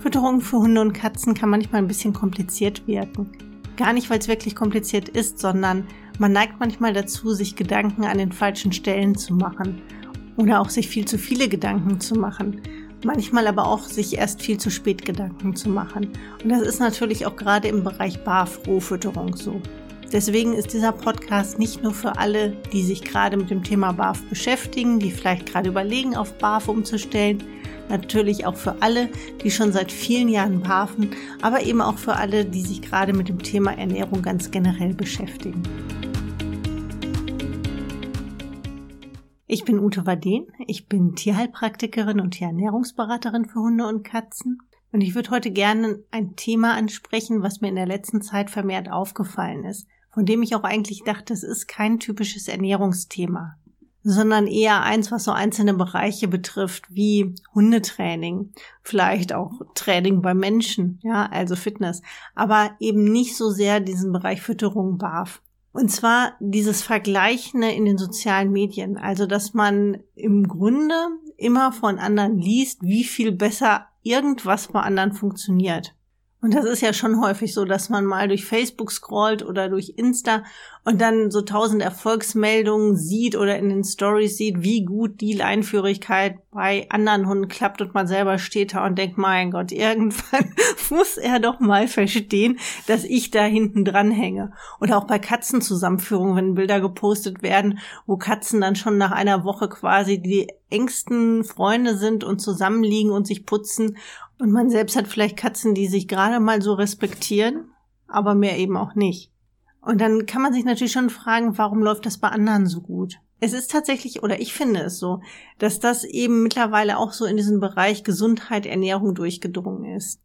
Fütterung für Hunde und Katzen kann manchmal ein bisschen kompliziert wirken. Gar nicht, weil es wirklich kompliziert ist, sondern man neigt manchmal dazu, sich Gedanken an den falschen Stellen zu machen oder auch sich viel zu viele Gedanken zu machen. Manchmal aber auch sich erst viel zu spät Gedanken zu machen. Und das ist natürlich auch gerade im Bereich BAF-Rohfütterung so. Deswegen ist dieser Podcast nicht nur für alle, die sich gerade mit dem Thema BAF beschäftigen, die vielleicht gerade überlegen, auf BAF umzustellen, natürlich auch für alle, die schon seit vielen Jahren BAFen, aber eben auch für alle, die sich gerade mit dem Thema Ernährung ganz generell beschäftigen. Ich bin Ute Waden, ich bin Tierheilpraktikerin und Tierernährungsberaterin für Hunde und Katzen. Und ich würde heute gerne ein Thema ansprechen, was mir in der letzten Zeit vermehrt aufgefallen ist, von dem ich auch eigentlich dachte, es ist kein typisches Ernährungsthema sondern eher eins, was so einzelne Bereiche betrifft, wie Hundetraining, vielleicht auch Training bei Menschen, ja, also Fitness, aber eben nicht so sehr diesen Bereich Fütterung BAF. Und zwar dieses Vergleichende in den sozialen Medien, also dass man im Grunde immer von anderen liest, wie viel besser irgendwas bei anderen funktioniert. Und das ist ja schon häufig so, dass man mal durch Facebook scrollt oder durch Insta und dann so tausend Erfolgsmeldungen sieht oder in den Stories sieht, wie gut die Leinführigkeit bei anderen Hunden klappt und man selber steht da und denkt, mein Gott, irgendwann muss er doch mal verstehen, dass ich da hinten dran hänge. Oder auch bei Katzenzusammenführungen, wenn Bilder gepostet werden, wo Katzen dann schon nach einer Woche quasi die engsten Freunde sind und zusammenliegen und sich putzen und man selbst hat vielleicht Katzen, die sich gerade mal so respektieren, aber mehr eben auch nicht. Und dann kann man sich natürlich schon fragen, warum läuft das bei anderen so gut? Es ist tatsächlich, oder ich finde es so, dass das eben mittlerweile auch so in diesen Bereich Gesundheit, Ernährung durchgedrungen ist.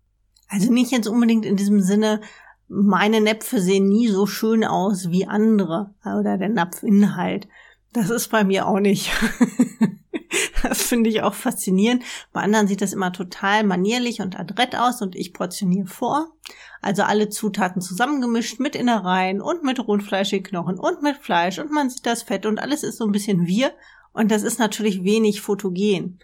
Also nicht jetzt unbedingt in diesem Sinne, meine Näpfe sehen nie so schön aus wie andere oder der Napfinhalt. Das ist bei mir auch nicht. Das finde ich auch faszinierend. Bei anderen sieht das immer total manierlich und adrett aus und ich portioniere vor. Also alle Zutaten zusammengemischt mit Innereien und mit rotfleischigen Knochen und mit Fleisch und man sieht das Fett und alles ist so ein bisschen wir und das ist natürlich wenig fotogen.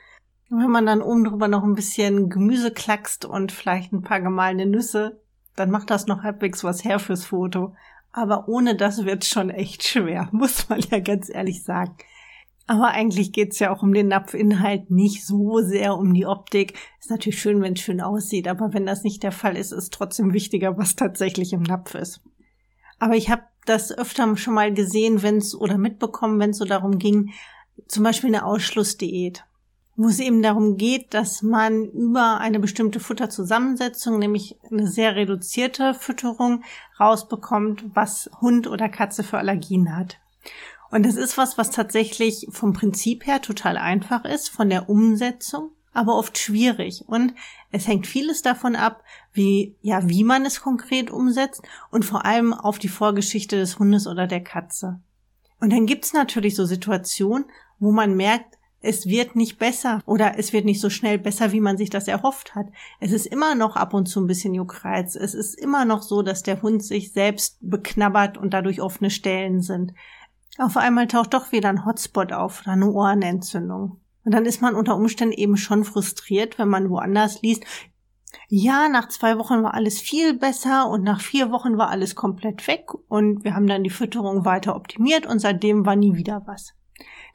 Wenn man dann oben drüber noch ein bisschen Gemüse klackst und vielleicht ein paar gemahlene Nüsse, dann macht das noch halbwegs was her fürs Foto. Aber ohne das wird schon echt schwer, muss man ja ganz ehrlich sagen. Aber eigentlich geht's ja auch um den Napfinhalt, nicht so sehr um die Optik. Ist natürlich schön, wenn es schön aussieht, aber wenn das nicht der Fall ist, ist trotzdem wichtiger, was tatsächlich im Napf ist. Aber ich habe das öfter schon mal gesehen, wenn es oder mitbekommen, wenn es so darum ging, zum Beispiel eine Ausschlussdiät, wo es eben darum geht, dass man über eine bestimmte Futterzusammensetzung, nämlich eine sehr reduzierte Fütterung, rausbekommt, was Hund oder Katze für Allergien hat. Und das ist was, was tatsächlich vom Prinzip her total einfach ist, von der Umsetzung, aber oft schwierig. Und es hängt vieles davon ab, wie, ja, wie man es konkret umsetzt und vor allem auf die Vorgeschichte des Hundes oder der Katze. Und dann gibt's natürlich so Situationen, wo man merkt, es wird nicht besser oder es wird nicht so schnell besser, wie man sich das erhofft hat. Es ist immer noch ab und zu ein bisschen Juckreiz. Es ist immer noch so, dass der Hund sich selbst beknabbert und dadurch offene Stellen sind. Auf einmal taucht doch wieder ein Hotspot auf oder eine Ohrenentzündung. Und dann ist man unter Umständen eben schon frustriert, wenn man woanders liest, ja, nach zwei Wochen war alles viel besser und nach vier Wochen war alles komplett weg und wir haben dann die Fütterung weiter optimiert und seitdem war nie wieder was.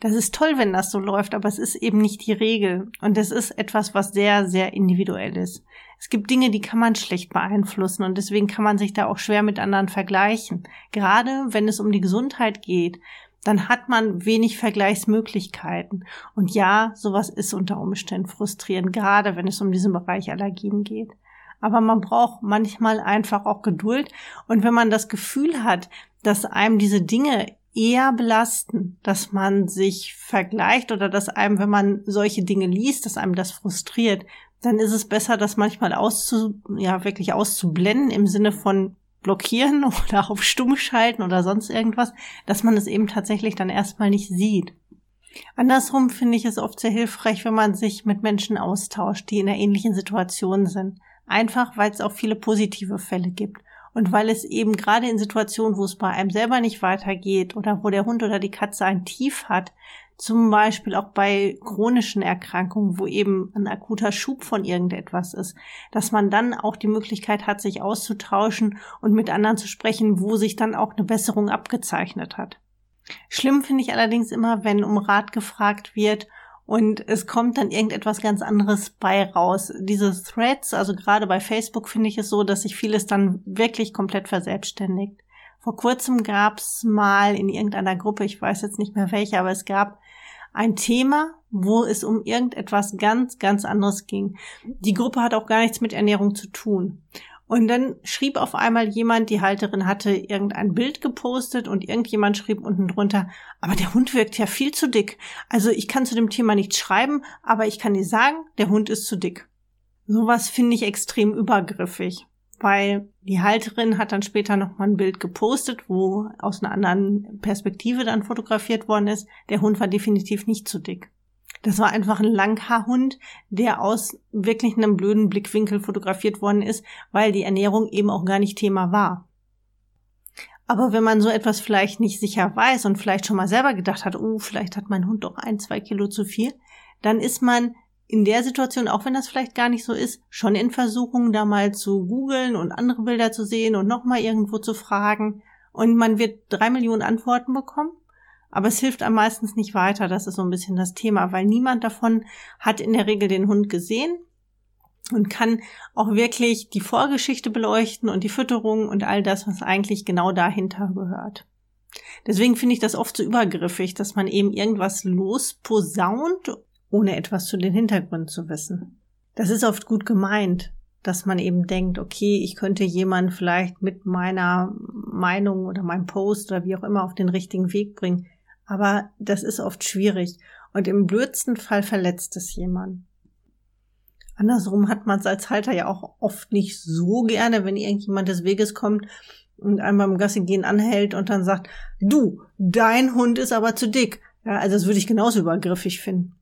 Das ist toll, wenn das so läuft, aber es ist eben nicht die Regel und es ist etwas, was sehr, sehr individuell ist. Es gibt Dinge, die kann man schlecht beeinflussen und deswegen kann man sich da auch schwer mit anderen vergleichen. Gerade wenn es um die Gesundheit geht, dann hat man wenig Vergleichsmöglichkeiten. Und ja, sowas ist unter Umständen frustrierend, gerade wenn es um diesen Bereich Allergien geht. Aber man braucht manchmal einfach auch Geduld. Und wenn man das Gefühl hat, dass einem diese Dinge eher belasten, dass man sich vergleicht oder dass einem, wenn man solche Dinge liest, dass einem das frustriert, dann ist es besser, das manchmal auszu, ja, wirklich auszublenden im Sinne von blockieren oder auf stumm schalten oder sonst irgendwas, dass man es eben tatsächlich dann erstmal nicht sieht. Andersrum finde ich es oft sehr hilfreich, wenn man sich mit Menschen austauscht, die in einer ähnlichen Situation sind. Einfach, weil es auch viele positive Fälle gibt. Und weil es eben gerade in Situationen, wo es bei einem selber nicht weitergeht oder wo der Hund oder die Katze ein Tief hat, zum Beispiel auch bei chronischen Erkrankungen, wo eben ein akuter Schub von irgendetwas ist, dass man dann auch die Möglichkeit hat, sich auszutauschen und mit anderen zu sprechen, wo sich dann auch eine Besserung abgezeichnet hat. Schlimm finde ich allerdings immer, wenn um Rat gefragt wird und es kommt dann irgendetwas ganz anderes bei raus. Diese Threads, also gerade bei Facebook finde ich es so, dass sich vieles dann wirklich komplett verselbstständigt. Vor kurzem gab es mal in irgendeiner Gruppe, ich weiß jetzt nicht mehr welche, aber es gab ein Thema, wo es um irgendetwas ganz, ganz anderes ging. Die Gruppe hat auch gar nichts mit Ernährung zu tun. Und dann schrieb auf einmal jemand, die Halterin hatte irgendein Bild gepostet und irgendjemand schrieb unten drunter, aber der Hund wirkt ja viel zu dick. Also ich kann zu dem Thema nichts schreiben, aber ich kann dir sagen, der Hund ist zu dick. Sowas finde ich extrem übergriffig, weil die Halterin hat dann später nochmal ein Bild gepostet, wo aus einer anderen Perspektive dann fotografiert worden ist. Der Hund war definitiv nicht zu dick. Das war einfach ein Langhaarhund, der aus wirklich einem blöden Blickwinkel fotografiert worden ist, weil die Ernährung eben auch gar nicht Thema war. Aber wenn man so etwas vielleicht nicht sicher weiß und vielleicht schon mal selber gedacht hat, oh, vielleicht hat mein Hund doch ein, zwei Kilo zu viel, dann ist man in der Situation, auch wenn das vielleicht gar nicht so ist, schon in Versuchung, da mal zu googeln und andere Bilder zu sehen und nochmal irgendwo zu fragen. Und man wird drei Millionen Antworten bekommen. Aber es hilft am meistens nicht weiter. Das ist so ein bisschen das Thema, weil niemand davon hat in der Regel den Hund gesehen und kann auch wirklich die Vorgeschichte beleuchten und die Fütterung und all das, was eigentlich genau dahinter gehört. Deswegen finde ich das oft so übergriffig, dass man eben irgendwas losposaunt, ohne etwas zu den Hintergründen zu wissen. Das ist oft gut gemeint, dass man eben denkt, okay, ich könnte jemanden vielleicht mit meiner Meinung oder meinem Post oder wie auch immer auf den richtigen Weg bringen. Aber das ist oft schwierig und im blödsten Fall verletzt es jemand. Andersrum hat man es als Halter ja auch oft nicht so gerne, wenn irgendjemand des Weges kommt und einem beim Gassi gehen anhält und dann sagt, du, dein Hund ist aber zu dick. Ja, also das würde ich genauso übergriffig finden.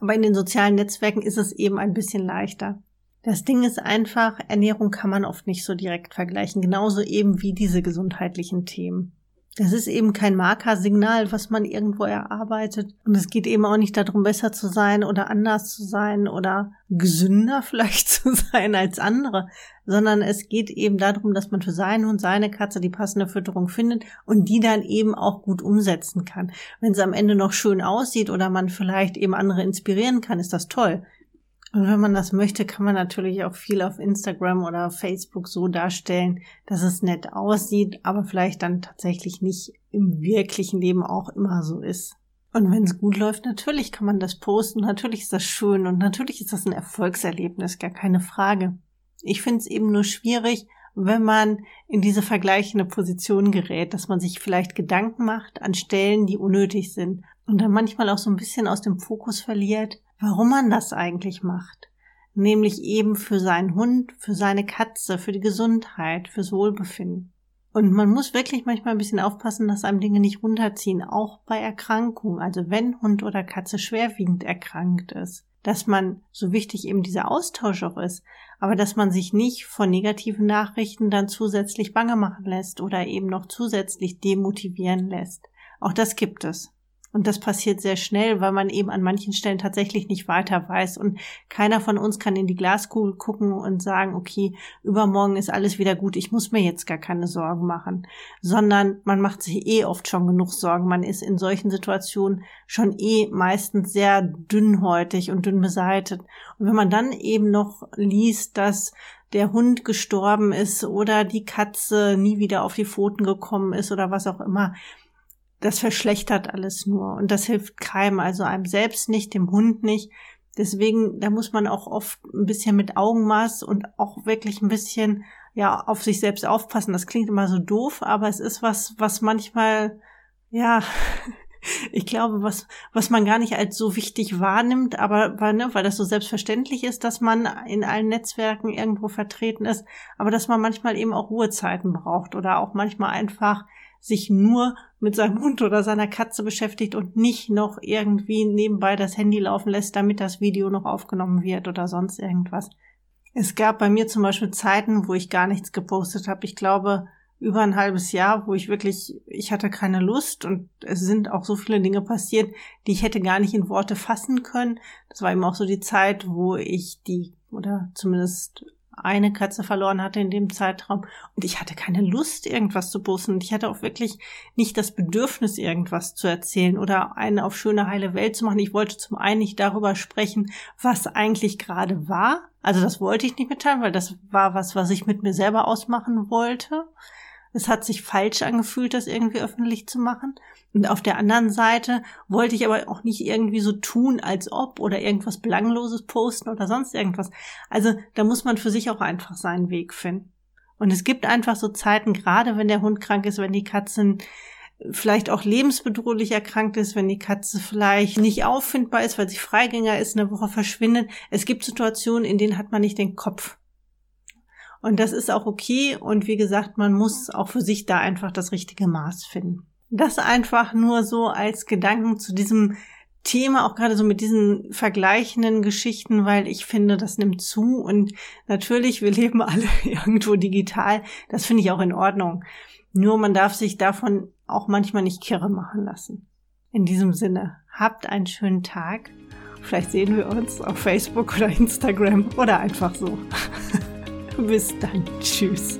Aber in den sozialen Netzwerken ist es eben ein bisschen leichter. Das Ding ist einfach, Ernährung kann man oft nicht so direkt vergleichen, genauso eben wie diese gesundheitlichen Themen. Das ist eben kein Markersignal, was man irgendwo erarbeitet. Und es geht eben auch nicht darum, besser zu sein oder anders zu sein oder gesünder vielleicht zu sein als andere, sondern es geht eben darum, dass man für seinen und seine Katze die passende Fütterung findet und die dann eben auch gut umsetzen kann. Wenn es am Ende noch schön aussieht oder man vielleicht eben andere inspirieren kann, ist das toll. Und wenn man das möchte, kann man natürlich auch viel auf Instagram oder Facebook so darstellen, dass es nett aussieht, aber vielleicht dann tatsächlich nicht im wirklichen Leben auch immer so ist. Und wenn es gut läuft, natürlich kann man das posten, natürlich ist das schön und natürlich ist das ein Erfolgserlebnis, gar keine Frage. Ich finde es eben nur schwierig, wenn man in diese vergleichende Position gerät, dass man sich vielleicht Gedanken macht an Stellen, die unnötig sind und dann manchmal auch so ein bisschen aus dem Fokus verliert, warum man das eigentlich macht. Nämlich eben für seinen Hund, für seine Katze, für die Gesundheit, fürs Wohlbefinden. Und man muss wirklich manchmal ein bisschen aufpassen, dass einem Dinge nicht runterziehen, auch bei Erkrankungen. Also wenn Hund oder Katze schwerwiegend erkrankt ist, dass man, so wichtig eben dieser Austausch auch ist, aber dass man sich nicht von negativen Nachrichten dann zusätzlich bange machen lässt oder eben noch zusätzlich demotivieren lässt. Auch das gibt es. Und das passiert sehr schnell, weil man eben an manchen Stellen tatsächlich nicht weiter weiß. Und keiner von uns kann in die Glaskugel gucken und sagen, okay, übermorgen ist alles wieder gut, ich muss mir jetzt gar keine Sorgen machen. Sondern man macht sich eh oft schon genug Sorgen. Man ist in solchen Situationen schon eh meistens sehr dünnhäutig und dünn beseitet. Und wenn man dann eben noch liest, dass der Hund gestorben ist oder die Katze nie wieder auf die Pfoten gekommen ist oder was auch immer, das verschlechtert alles nur und das hilft keinem, also einem selbst nicht, dem Hund nicht. Deswegen, da muss man auch oft ein bisschen mit Augenmaß und auch wirklich ein bisschen, ja, auf sich selbst aufpassen. Das klingt immer so doof, aber es ist was, was manchmal, ja, ich glaube, was, was man gar nicht als so wichtig wahrnimmt, aber weil, ne, weil das so selbstverständlich ist, dass man in allen Netzwerken irgendwo vertreten ist, aber dass man manchmal eben auch Ruhezeiten braucht oder auch manchmal einfach sich nur mit seinem Hund oder seiner Katze beschäftigt und nicht noch irgendwie nebenbei das Handy laufen lässt, damit das Video noch aufgenommen wird oder sonst irgendwas. Es gab bei mir zum Beispiel Zeiten, wo ich gar nichts gepostet habe. Ich glaube, über ein halbes Jahr, wo ich wirklich, ich hatte keine Lust und es sind auch so viele Dinge passiert, die ich hätte gar nicht in Worte fassen können. Das war eben auch so die Zeit, wo ich die, oder zumindest eine Katze verloren hatte in dem Zeitraum und ich hatte keine Lust, irgendwas zu posten und ich hatte auch wirklich nicht das Bedürfnis, irgendwas zu erzählen oder eine auf schöne heile Welt zu machen. Ich wollte zum einen nicht darüber sprechen, was eigentlich gerade war. Also das wollte ich nicht mitteilen, weil das war was, was ich mit mir selber ausmachen wollte. Es hat sich falsch angefühlt, das irgendwie öffentlich zu machen. Und auf der anderen Seite wollte ich aber auch nicht irgendwie so tun, als ob oder irgendwas Belangloses posten oder sonst irgendwas. Also da muss man für sich auch einfach seinen Weg finden. Und es gibt einfach so Zeiten, gerade wenn der Hund krank ist, wenn die Katzen vielleicht auch lebensbedrohlich erkrankt ist, wenn die Katze vielleicht nicht auffindbar ist, weil sie Freigänger ist, eine Woche verschwindet. Es gibt Situationen, in denen hat man nicht den Kopf. Und das ist auch okay. Und wie gesagt, man muss auch für sich da einfach das richtige Maß finden. Das einfach nur so als Gedanken zu diesem Thema, auch gerade so mit diesen vergleichenden Geschichten, weil ich finde, das nimmt zu und natürlich, wir leben alle irgendwo digital. Das finde ich auch in Ordnung. Nur man darf sich davon auch manchmal nicht kirre machen lassen. In diesem Sinne, habt einen schönen Tag. Vielleicht sehen wir uns auf Facebook oder Instagram oder einfach so. Bis dann. Tschüss.